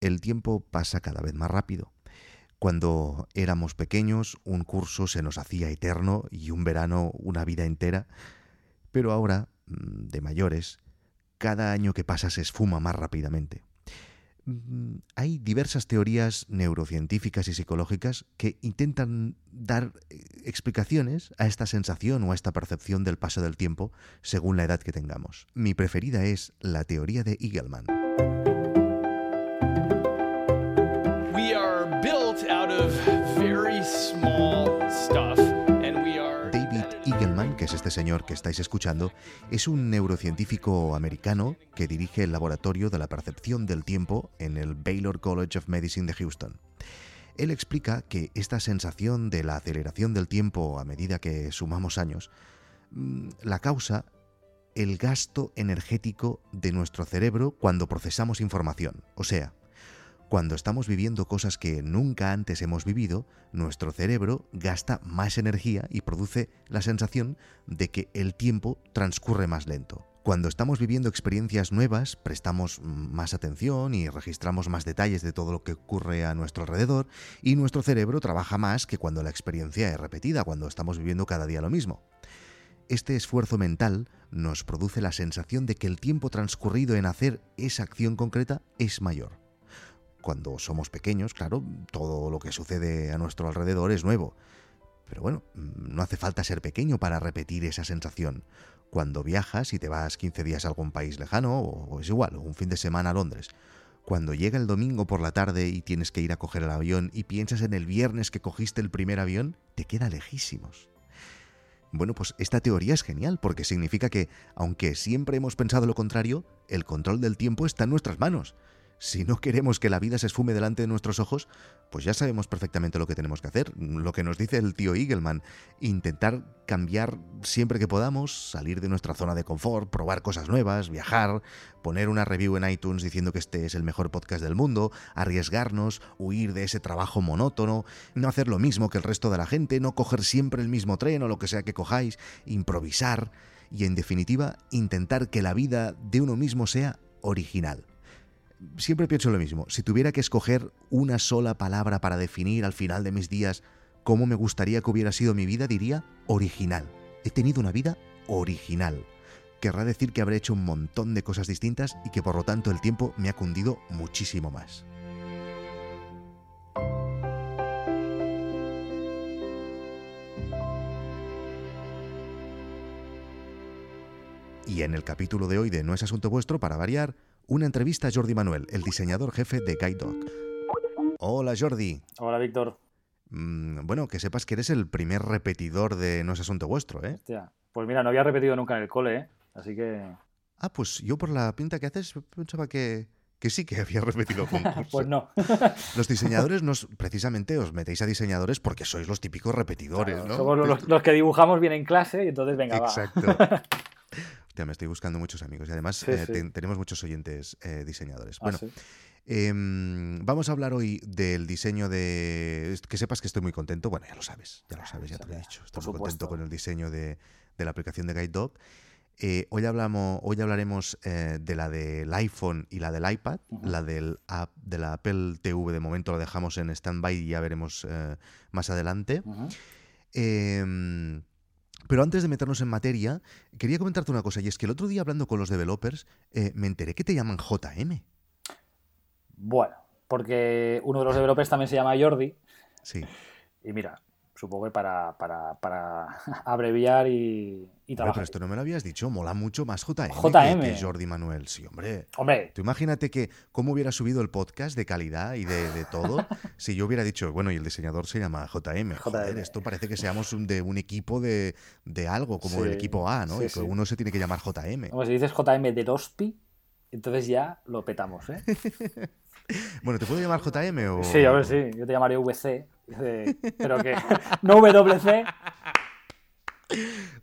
el tiempo pasa cada vez más rápido. Cuando éramos pequeños, un curso se nos hacía eterno y un verano una vida entera. Pero ahora, mm, de mayores, cada año que pasa se esfuma más rápidamente. Mm, hay diversas teorías neurocientíficas y psicológicas que intentan dar eh, explicaciones a esta sensación o a esta percepción del paso del tiempo según la edad que tengamos. Mi preferida es la teoría de Eagleman. Este señor que estáis escuchando, es un neurocientífico americano que dirige el laboratorio de la percepción del tiempo en el Baylor College of Medicine de Houston. Él explica que esta sensación de la aceleración del tiempo a medida que sumamos años mm, la causa el gasto energético de nuestro cerebro cuando procesamos información. O sea, cuando estamos viviendo cosas que nunca antes hemos vivido, nuestro cerebro gasta más energía y produce la sensación de que el tiempo transcurre más lento. Cuando estamos viviendo experiencias nuevas, prestamos más atención y registramos más detalles de todo lo que ocurre a nuestro alrededor y nuestro cerebro trabaja más que cuando la experiencia es repetida, cuando estamos viviendo cada día lo mismo. Este esfuerzo mental nos produce la sensación de que el tiempo transcurrido en hacer esa acción concreta es mayor. Cuando somos pequeños, claro, todo lo que sucede a nuestro alrededor es nuevo. Pero bueno, mm, no hace falta ser pequeño para repetir esa sensación. Cuando viajas y te vas 15 días a algún país lejano, o es igual, un fin de semana a Londres, cuando llega el domingo por la tarde y tienes que ir a coger el avión y piensas en el viernes que cogiste el primer avión, te queda lejísimos. Bueno, pues esta teoría es genial porque significa que, aunque siempre hemos pensado lo contrario, el control del tiempo está en nuestras manos si no queremos que la vida se esfume delante de nuestros ojos, pues ya sabemos perfectamente lo que tenemos que hacer. Lo que nos dice el tío Eagleman, intentar cambiar siempre que podamos, salir de nuestra zona de confort, probar cosas nuevas, viajar, poner una review en iTunes diciendo que este es el mejor podcast del mundo, arriesgarnos, huir de ese trabajo monótono, no hacer lo mismo que el resto de la gente, no coger siempre el mismo tren o lo que sea que cojáis, improvisar y en definitiva intentar que la vida de uno mismo sea original siempre pienso lo mismo. Si tuviera que escoger una sola palabra para definir al final de mis días cómo me gustaría que hubiera sido mi vida, diría original. He tenido una vida original. Querrá decir que habré hecho un montón de cosas distintas y que por lo tanto el tiempo me ha cundido muchísimo más. Y en el capítulo de hoy de No es asunto vuestro, para variar, una entrevista a Jordi Manuel, el diseñador jefe de Guide Dog. Hola Jordi. Hola Víctor. Mm, bueno, que sepas que eres el primer repetidor de No es asunto vuestro, ¿eh? Hostia. Pues mira, no había repetido nunca en el cole, ¿eh? Así que... Ah, pues yo por la pinta que haces pensaba que, que sí que había repetido concurso. pues no. los diseñadores, nos, precisamente os metéis a diseñadores porque sois los típicos repetidores, ¿no? Somos los, que dibujamos bien en clase y entonces venga, Exacto. Me estoy buscando muchos amigos y además eh, tenemos muchos oyentes eh, diseñadores. Ah, bueno, em, vamos a hablar hoy del diseño de... Que sepas que estoy muy contento. Bueno, ya lo sabes, ya lo sabes, ya te lo he dicho. Estoy muy contento con el diseño de, la aplicación de Guide Dog. Eh, hoy, hablamos, hoy hablaremos de la del iPhone y la del iPad. La del app, de la Apple TV de momento la dejamos en stand-by y ya veremos más adelante. Pero antes de meternos en materia, quería comentarte una cosa, y es que el otro día hablando con los developers, eh, me enteré que te llaman JM. Bueno, porque uno de los developers también se llama Jordi. Sí. Y mira, supongo que para, abreviar y, y trabajar. pero esto no me lo habías dicho, mola mucho más JM, JM. Que, Jordi Manuel. Sí, hombre. Hombre. Tú imagínate que cómo hubiera subido el podcast de calidad y de, todo si yo hubiera dicho, bueno, y el diseñador se llama JM. Joder, esto parece que seamos un, de un equipo de, algo, como el equipo A, ¿no? y que uno se tiene que llamar JM. Como si dices JM de Dospi, entonces ya lo petamos, ¿eh? bueno, ¿te puedo llamar JM o...? Sí, a ver, sí. Yo te llamaría VC, pero que no WC.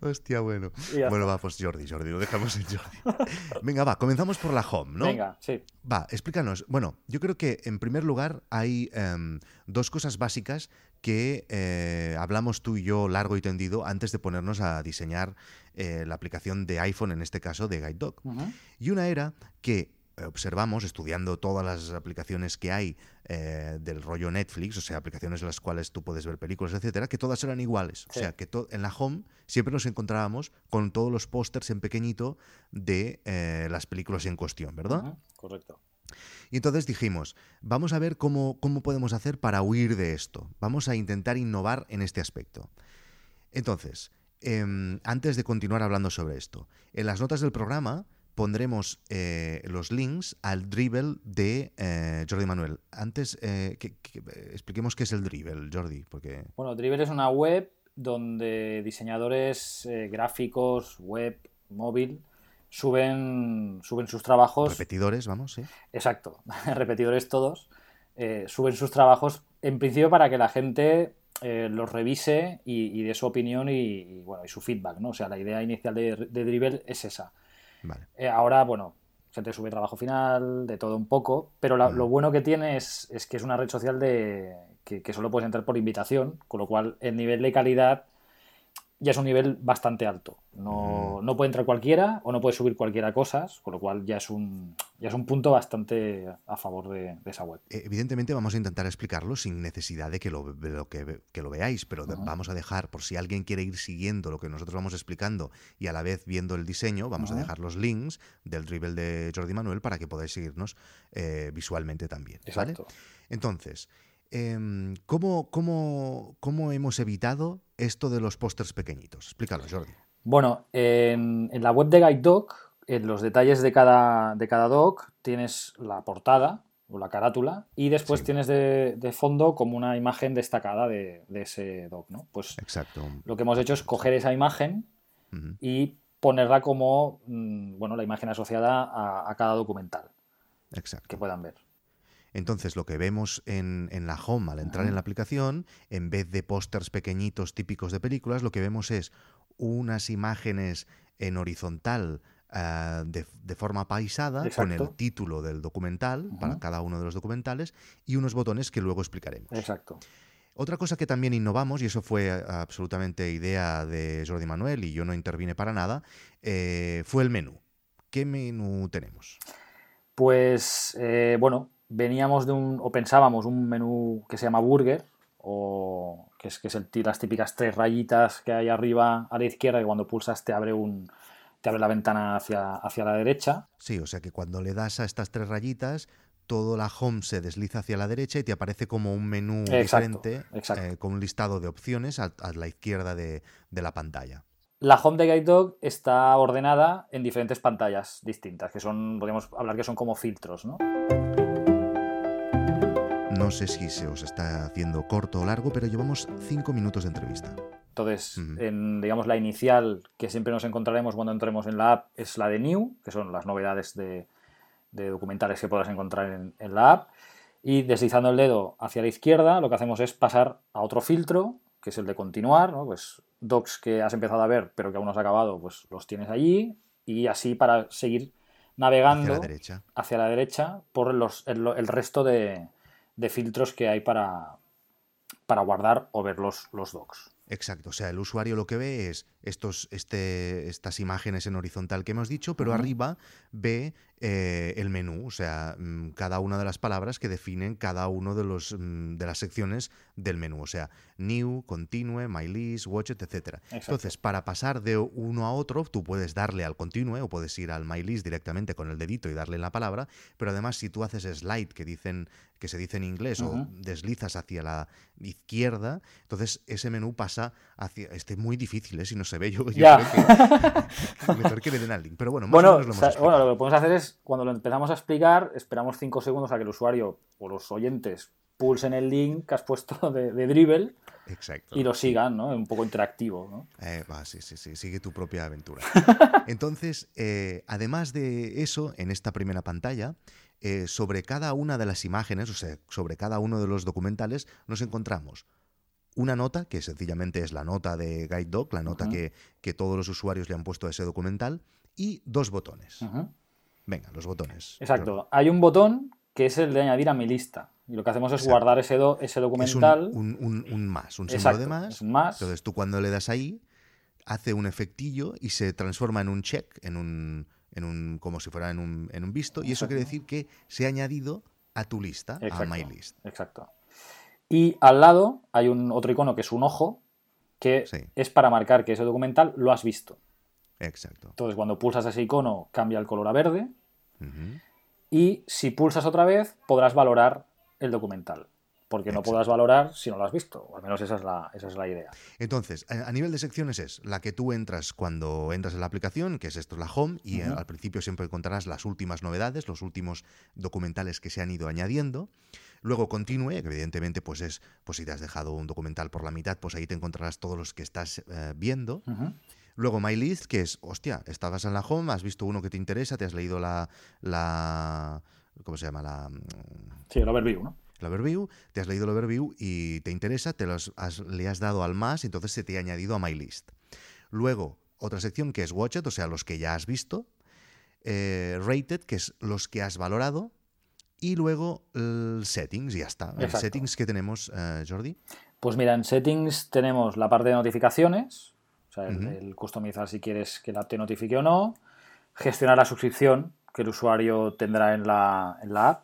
Hostia, bueno. Bueno, va, pues Jordi, Jordi, lo dejamos en Jordi. Venga, va, comenzamos por la home, ¿no? Venga, sí. Va, explícanos. Bueno, yo creo que en primer lugar hay em, dos cosas básicas que eh, hablamos tú y yo largo y tendido antes de ponernos a diseñar eh, la aplicación de iPhone, en este caso de Guide Dog. Y una era que observamos, estudiando todas las aplicaciones que hay eh, del rollo Netflix, o sea, aplicaciones en las cuales tú puedes ver películas, etcétera, que todas eran iguales. O sea, que en la home siempre nos encontrábamos con todos los pósters en pequeñito de eh, las películas en cuestión, ¿verdad? Correcto. Y entonces dijimos, vamos a ver cómo, cómo podemos hacer para huir de esto. Vamos a intentar innovar en este aspecto. Entonces, em, antes de continuar hablando sobre esto, en las notas del programa pondremos eh, los links al Dribble de eh, Jordi Manuel. Antes, eh, que, expliquemos qué es el Dribble, Jordi. Porque... Bueno, Dribble es una web donde diseñadores gráficos, web, móvil, suben, suben sus trabajos. Repetidores, vamos, sí. Exacto, repetidores todos. Eh, suben sus trabajos en principio para que la gente eh, los revise y, dé su opinión y, bueno, y su feedback, ¿no? O sea, la idea inicial de, de Dribble es esa. Eh, ahora, bueno, gente sube trabajo final, de todo un poco, pero lo bueno que tiene es, que es una red social de que, que, solo puedes entrar por invitación, con lo cual el nivel de calidad ya es un nivel bastante alto. No, no, puede entrar cualquiera o no puede subir cualquiera cosas, con lo cual ya es un, ya es un punto bastante a favor de, esa web. Eh, evidentemente vamos a intentar explicarlo sin necesidad de que lo, que, lo veáis, pero vamos a dejar, por si alguien quiere ir siguiendo lo que nosotros vamos explicando y a la vez viendo el diseño, vamos a dejar los links del dribble de Jordi Manuel para que podáis seguirnos eh, visualmente también. Exacto. Entonces, Em, ¿cómo, cómo, hemos evitado esto de los pósters pequeñitos? Explícalo, Jordi. Bueno, en, la web de Guide Doc, en los detalles de cada, de cada doc, tienes la portada o la carátula y después tienes de, fondo como una imagen destacada de, ese doc, ¿no? Pues Exacto. lo que hemos hecho es coger esa imagen y ponerla como mm, bueno, la imagen asociada a, a cada documental Exacto. que puedan ver. Entonces, lo que vemos en, la home al entrar en la aplicación, en vez de pósters pequeñitos típicos de películas, lo que vemos es unas imágenes en horizontal ah, de, forma paisada con el título del documental para cada uno de los documentales y unos botones que luego explicaremos. Exacto. Otra cosa que también innovamos, y eso fue absolutamente idea de Jordi Manuel y yo no intervine para nada, eh, fue el menú. ¿Qué menú tenemos? Pues eh, bueno, veníamos de un, o pensábamos, un menú que se llama burger, o que es, que es el, las típicas tres rayitas que hay arriba a la izquierda, y cuando pulsas te abre un te abre la ventana hacia, hacia la derecha. Sí, o sea que cuando le das a estas tres rayitas, todo la home se desliza hacia la derecha y te aparece como un menú diferente eh, con un listado de opciones a, la izquierda de, de, la pantalla. La home de Guide Dog está ordenada en diferentes pantallas distintas, que son, podríamos hablar que son como filtros, ¿no? No sé si se os está haciendo corto o largo, pero llevamos cinco minutos de entrevista. Entonces, en, digamos, la inicial que siempre nos encontraremos cuando entremos en la app es la de New, que son las novedades de, documentales que podrás encontrar en, la app. Y deslizando el dedo hacia la izquierda, lo que hacemos es pasar a otro filtro, que es el de continuar, Pues docs que has empezado a ver, pero que aún no has acabado, pues los tienes allí. Y así para seguir navegando hacia la derecha, por los, el resto de, de filtros que hay para, para guardar o ver los, los docs. Exacto, o sea, el usuario lo que ve es estos, este, estas imágenes en horizontal que hemos dicho, pero arriba ve eh, el menú, o sea, mm, cada una de las palabras que definen cada uno de, los, mm, de las secciones del menú, o sea, new, continue, my list, watch it, etc. Entonces, para pasar de uno a otro, tú puedes darle al continue o puedes ir al my list directamente con el dedito y darle la palabra, pero además si tú haces slide que dicen que se dice en inglés o deslizas hacia la izquierda, entonces ese menú pasa hacia este muy difícil, ¿eh? si no se ve yo, ya. mejor que le den al link, pero bueno, más bueno, o menos lo hemos bueno, lo que podemos hacer es cuando lo empezamos a explicar, esperamos cinco segundos a que el usuario o los oyentes pulsen el link que has puesto de, Dribble y lo sigan, ¿no? Un poco interactivo, ¿no? Eh, va, sí, sí, sí, sigue tu propia aventura. Entonces, eh, además de eso, en esta primera pantalla, eh, sobre cada una de las imágenes, o sea, sobre cada uno de los documentales, nos encontramos una nota, que sencillamente es la nota de Guide Dog, la nota que, que, todos los usuarios le han puesto a ese documental, y dos botones. Venga, los botones. Exacto. Hay un botón que es el de añadir a mi lista. Y lo que hacemos es guardar ese, ese documental. Es un, un, más, un símbolo de más. Es un más. Entonces tú cuando le das ahí, hace un efectillo y se transforma en un check, en un, en un, como si fuera en un, en un visto, y eso quiere decir que se ha añadido a tu lista, a My List. Exacto. Y al lado hay un otro icono que es un ojo, que es para marcar que ese documental lo has visto. Exacto. Entonces, cuando pulsas ese icono, cambia el color a verde. Y si pulsas otra vez, podrás valorar el documental porque no podrás valorar si no lo has visto. O al menos esa es la, esa es la idea. Entonces, a nivel de secciones es la que tú entras cuando entras en la aplicación, que es esto, la home, y al principio siempre encontrarás las últimas novedades, los últimos documentales que se han ido añadiendo. Luego continúe, evidentemente, pues es, pues si te has dejado un documental por la mitad, pues ahí te encontrarás todos los que estás eh, viendo. Luego My List, que es, hostia, estabas en la home, has visto uno que te interesa, te has leído la, la ¿cómo se llama? La, sí, el overview, ¿no? el overview, te has leído el overview y te interesa, te los le has dado al más, y entonces se te ha añadido a My List. Luego, otra sección que es Watched, o sea, los que ya has visto. Eh, rated, que es los que has valorado. Y luego el Settings, y ya está. ¿El Settings que tenemos, eh, Jordi? Pues mira, en Settings tenemos la parte de notificaciones, sea, el, customizar si quieres que la te notifique o no, gestionar la suscripción que el usuario tendrá en la, en la app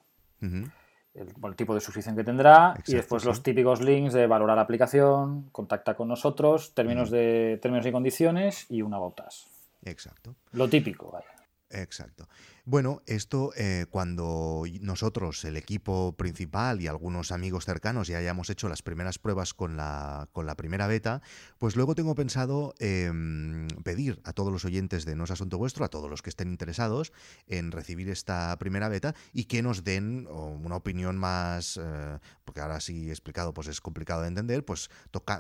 el, tipo de suscripción que tendrá y después los típicos links de valorar la aplicación, contacta con nosotros, términos, de, términos y condiciones y una botas. Exacto. Lo típico, vaya. Exacto. Bueno, esto eh, cuando nosotros, el equipo principal y algunos amigos cercanos ya hayamos hecho las primeras pruebas con la, con la primera beta, pues luego tengo pensado em, pedir a todos los oyentes de No es Asunto Vuestro, a todos los que estén interesados en recibir esta primera beta y que nos den una opinión más, eh, porque ahora sí explicado, pues es complicado de entender, pues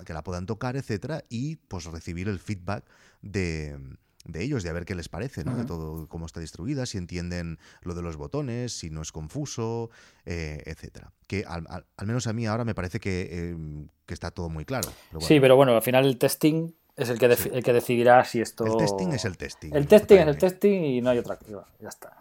que la puedan tocar, etcétera, y pues recibir el feedback de de ellos, de a ver qué les parece, ¿no? De todo cómo está distribuida, si entienden lo de los botones, si no es confuso, eh, etcétera. Que al, menos a mí ahora me parece que, em, está todo muy claro. Sí, pero bueno, al final el testing es el que, el que decidirá si esto... El testing es el testing. El testing es el testing y no hay otra cosa. Ya está.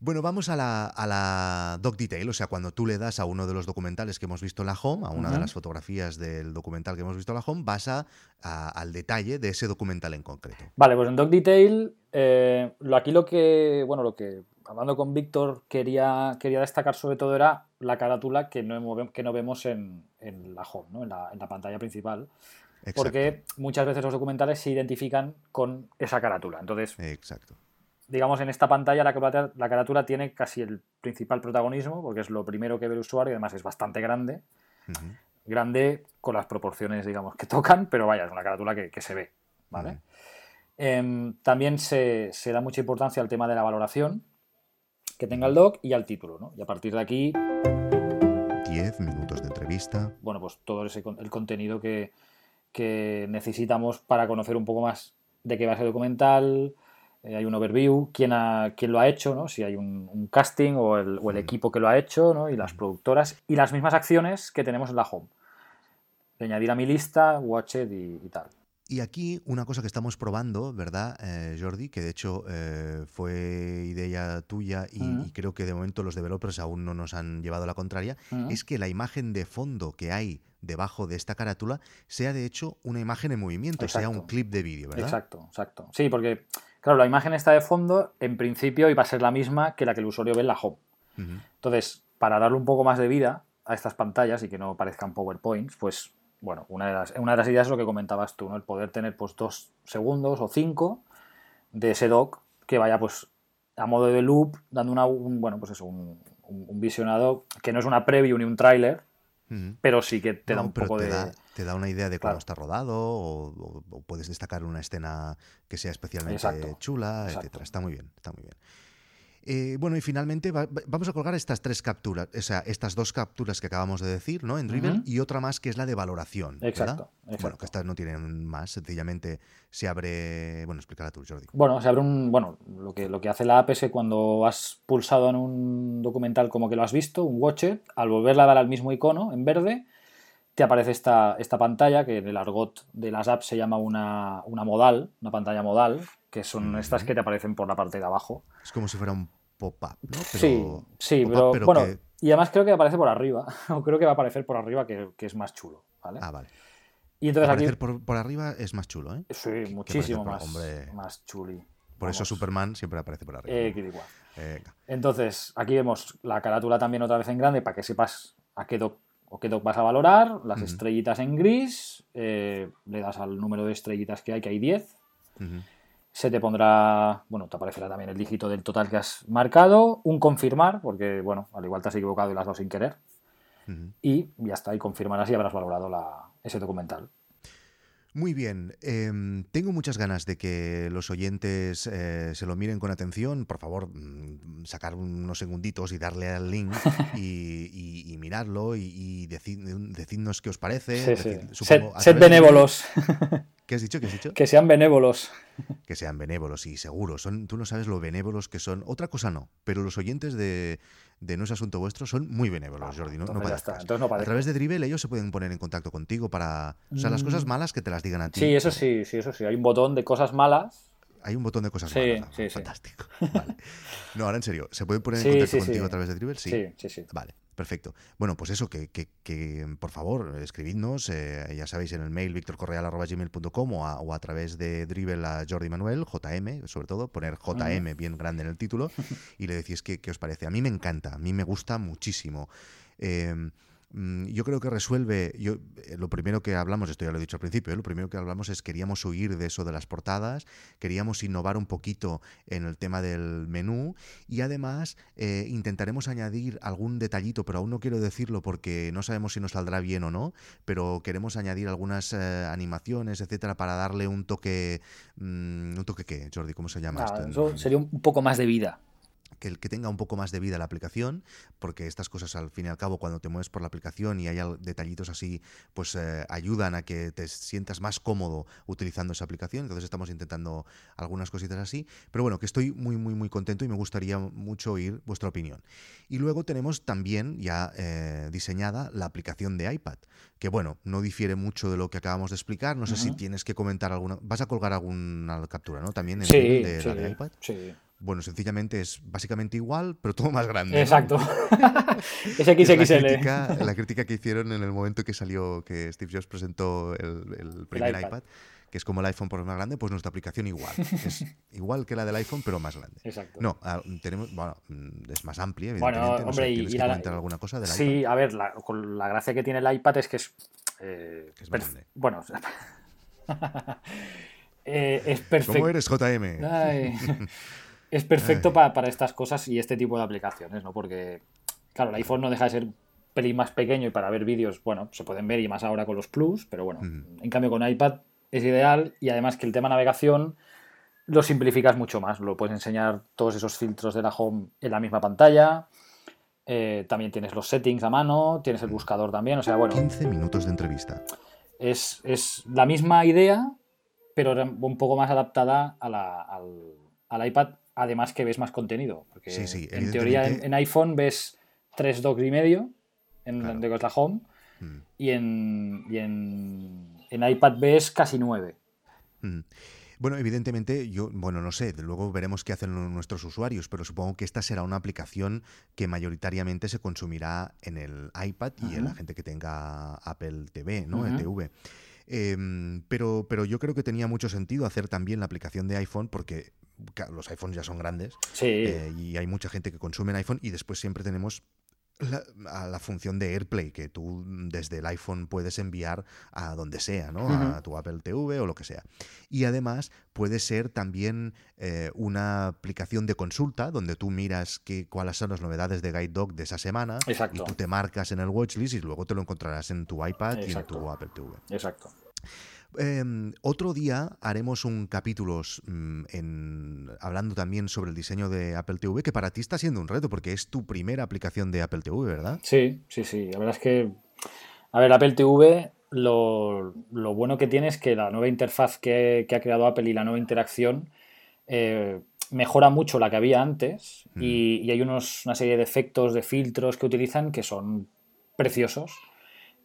Bueno, vamos a la, a la, doc detail, o sea, cuando tú le das a uno de los documentales que hemos visto en la home, a una de las fotografías del documental que hemos visto en la home, vas a, al detalle de ese documental en concreto. Vale, pues en doc detail, eh, aquí lo que, bueno, lo que hablando con Víctor quería, quería destacar sobre todo era la carátula que no, que no vemos en, la home, ¿no? en, la, en la pantalla principal. Porque muchas veces los documentales se identifican con esa carátula. Entonces, Exacto digamos, en esta pantalla la, la carátula tiene casi el principal protagonismo, porque es lo primero que ve el usuario y además es bastante grande. Grande con las proporciones, digamos, que tocan, pero vaya, es una carátula que, se ve, ¿vale? Em, también se, da mucha importancia al tema de la valoración que tenga el doc y al título, ¿no? Y a partir de aquí... 10 minutos de entrevista. Bueno, pues todo ese, el contenido que, que necesitamos para conocer un poco más de qué va a ser documental, eh, hay un overview, quién, quién lo ha hecho, ¿no? si hay un, casting o el, mm. equipo que lo ha hecho, ¿no? y las mm. productoras, y las mismas acciones que tenemos en la home. De añadir a mi lista, Watched y, y tal. Y aquí una cosa que estamos probando, ¿verdad, eh, Jordi? Que de hecho eh, fue idea tuya y, creo que de momento los developers aún no nos han llevado la contraria, es que la imagen de fondo que hay debajo de esta carátula sea de hecho una imagen en movimiento, sea un clip de vídeo, ¿verdad? Exacto, exacto. Sí, porque Claro, la imagen está de fondo, en principio iba a ser la misma que la que el usuario ve en la home. Entonces, para darle un poco más de vida a estas pantallas y que no parezcan PowerPoints, pues bueno, una de las, una de las ideas es lo que comentabas tú, ¿no? El poder tener pues dos segundos o cinco de ese doc que vaya pues a modo de loop, dando una, un, bueno, pues eso, un, visionado que no es una preview ni un tráiler, pero sí que te da un poco de te da una idea de cómo está rodado o, puedes destacar una escena que sea especialmente chula, etc. Está muy bien, está muy bien. Eh, bueno, y finalmente vamos a colgar estas tres capturas, o sea, estas dos capturas que acabamos de decir, ¿no? En Driven y otra más que es la de valoración. Exacto, Bueno, que estas no tienen más, sencillamente se abre. Bueno, explícala tú, Jordi. Bueno, se abre un. Bueno, lo que, lo que hace la app es que cuando has pulsado en un documental como que lo has visto, un watcher, al volverla a dar al mismo icono en verde, te aparece esta, esta pantalla que en el argot de las apps se llama una, modal, una pantalla modal, que son estas que te aparecen por la parte de abajo. Es como si fuera un pop-up, ¿no? sí, sí, pero, bueno, y además creo que aparece por arriba, o creo que va a aparecer por arriba que, es más chulo, ¿vale? Ah, vale. Y entonces aparecer por, arriba es más chulo, ¿eh? Sí, muchísimo más, más chuli. Por eso Superman siempre aparece por arriba. Eh, Entonces, aquí vemos la carátula también otra vez en grande para que sepas a qué doc o qué doc vas a valorar, las estrellitas en gris, eh, le das al número de estrellitas que hay, que hay 10. Se te pondrá, bueno, te aparecerá también el dígito del total que has marcado, un confirmar, porque, bueno, al igual te has equivocado y las dos sin querer. Y ya está, y confirmarás y habrás valorado la, ese documental. Muy bien, em, tengo muchas ganas de que los oyentes eh, se lo miren con atención. Por favor, mm, sacar unos segunditos y darle al link y, mirarlo y, decidnos qué os parece. sed, benévolos. ¿Qué has dicho? ¿Qué has dicho? Que sean benévolos. Que sean benévolos, y seguro. Son, tú no sabes lo benévolos que son. Otra cosa no, pero los oyentes de, de No es Asunto Vuestro son muy benévolos, ah, Jordi. No, no, no A través de Dribble ellos se pueden poner en contacto contigo para... O sea, las cosas mm. malas que te las digan a ti. Sí, eso sí, sí, eso sí. Hay un botón de cosas malas hay un botón de cosas malas. Sí, Fantástico. Vale. No, ahora en serio, ¿se puede poner en contacto contigo a través de Dribble? Sí. sí, sí, Vale, perfecto. Bueno, pues eso, que, que, por favor, escribidnos, eh, ya sabéis, en el mail victorcorreal.gmail.com o, a, o a través de Dribble a Jordi Manuel, JM, sobre todo, poner JM bien grande en el título y le decís qué, qué os parece. A mí me encanta, a mí me gusta muchísimo. Eh, yo creo que resuelve, yo, eh, lo primero que hablamos, esto ya lo he dicho al principio, ¿eh? lo primero que hablamos es queríamos huir de eso de las portadas, queríamos innovar un poquito en el tema del menú y además eh, intentaremos añadir algún detallito, pero aún no quiero decirlo porque no sabemos si nos saldrá bien o no, pero queremos añadir algunas animaciones, etcétera, para darle un toque, mm, un toque qué, Jordi, ¿cómo se llama esto? Eso sería un poco más de vida que, que, tenga un poco más de vida la aplicación, porque estas cosas al fin y al cabo cuando te mueves por la aplicación y hay detallitos así, pues eh, ayudan a que te sientas más cómodo utilizando esa aplicación. Entonces estamos intentando algunas cositas así, pero bueno, que estoy muy, muy, muy contento y me gustaría mucho oír vuestra opinión. Y luego tenemos también ya eh, diseñada la aplicación de iPad, que bueno, no difiere mucho de lo que acabamos de explicar. No sé si tienes que comentar alguna. Vas a colgar alguna captura, ¿no? También en de, la de iPad. Sí. Bueno, sencillamente es básicamente igual, pero todo más grande. Exacto. es XXL. la, crítica, que hicieron en el momento que salió, que Steve Jobs presentó el, primer iPad. que es como el iPhone por más grande, pues nuestra aplicación igual. es igual que la del iPhone, pero más grande. Exacto. No, ah, tenemos, bueno, es más amplia, evidentemente. Bueno, hombre, y, que comentar alguna cosa del sí, a ver, la, con la gracia que tiene el iPad es que es. Eh, es más grande. Bueno, eh, es perfecto. ¿Cómo eres, JM? Es perfecto para, estas cosas y este tipo de aplicaciones, ¿no? Porque, claro, el iPhone no deja de ser un pelín más pequeño y para ver vídeos, bueno, se pueden ver y más ahora con los Plus, pero bueno, en cambio con iPad es ideal y además que el tema navegación lo simplificas mucho más, lo puedes enseñar todos esos filtros de la home en la misma pantalla. Eh, también tienes los settings a mano, tienes el buscador también, o sea, bueno. 15 minutos de entrevista. Es, la misma idea, pero un poco más adaptada al, al, iPad además que ves más contenido. Porque en teoría en, iPhone ves tres docs y medio en de la home mm. y, en, y en, iPad ves casi nueve. Mm. Bueno, evidentemente, yo, bueno, no sé, luego veremos qué hacen nuestros usuarios, pero supongo que esta será una aplicación que mayoritariamente se consumirá en el iPad y en la gente que tenga Apple TV, ¿no? El TV. Em, pero, pero yo creo que tenía mucho sentido hacer también la aplicación de iPhone porque los iPhones ya son grandes eh, y hay mucha gente que consume en iPhone y después siempre tenemos la, la, función de AirPlay que tú desde el iPhone puedes enviar a donde sea, ¿no? A tu Apple TV o lo que sea. Y además puede ser también eh, una aplicación de consulta donde tú miras qué, cuáles son las novedades de Guide Dog de esa semana y tú te marcas en el watchlist y luego te lo encontrarás en tu iPad y en tu Apple TV. Exacto. Em, otro día haremos un capítulo mm, en, hablando también sobre el diseño de Apple TV, que para ti está siendo un reto, porque es tu primera aplicación de Apple TV, ¿verdad? Sí, sí, sí. La verdad es que, a ver, Apple TV, lo, bueno que tiene es que la nueva interfaz que, ha creado Apple y la nueva interacción eh, mejora mucho la que había antes mm. y, hay unos, una serie de efectos, de filtros que utilizan que son preciosos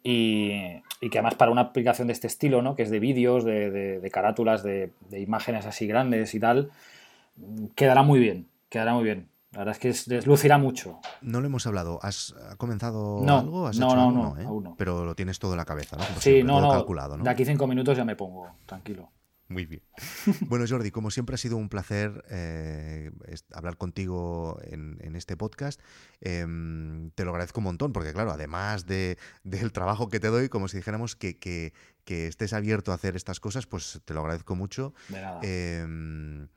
y, que además para una aplicación de este estilo, ¿no? que es de vídeos, de, carátulas, de, imágenes así grandes y tal, quedará muy bien, quedará muy bien. La verdad es que deslucirá mucho. No lo hemos hablado. ¿Has comenzado algo? ¿Has no, hecho no, no, ¿eh? Pero lo tienes todo en la cabeza, ¿no? sí, no, no. Calculado, ¿no? De aquí cinco minutos ya me pongo, tranquilo. Muy bien. Bueno, Jordi, como siempre ha sido un placer eh, hablar contigo en, este podcast. Em, te lo agradezco un montón, porque claro, además de, del trabajo que te doy, como si dijéramos que, que, estés abierto a hacer estas cosas, pues te lo agradezco mucho. De nada. Em,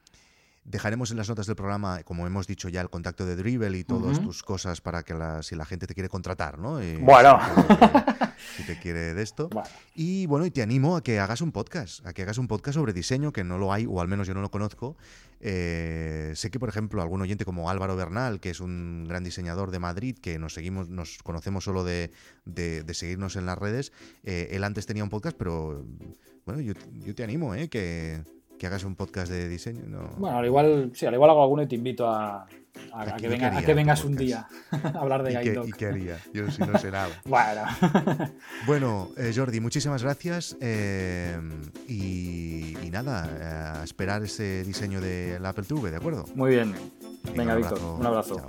Dejaremos en las notas del programa, como hemos dicho ya, el contacto de Dribble y todas tus cosas para que la, si la gente te quiere contratar, ¿no? bueno. Si te, quiere de esto. Y bueno, y te animo a que hagas un podcast, a que hagas un podcast sobre diseño, que no lo hay, o al menos yo no lo conozco. Eh, sé que, por ejemplo, algún oyente como Álvaro Bernal, que es un gran diseñador de Madrid, que nos seguimos, nos conocemos solo de, seguirnos en las redes, eh, él antes tenía un podcast, pero bueno, yo, yo te animo, ¿eh? Que que hagas un podcast de diseño. Bueno, al igual, sí, al igual hago alguno y te invito a, que, vengas un día a hablar de Guide ¿Y qué haría? Yo si no sé nada. bueno. bueno, eh, Jordi, muchísimas gracias. Eh, y, nada, eh, a esperar ese diseño del Apple TV, ¿de acuerdo? Muy bien. Venga, Víctor, un abrazo.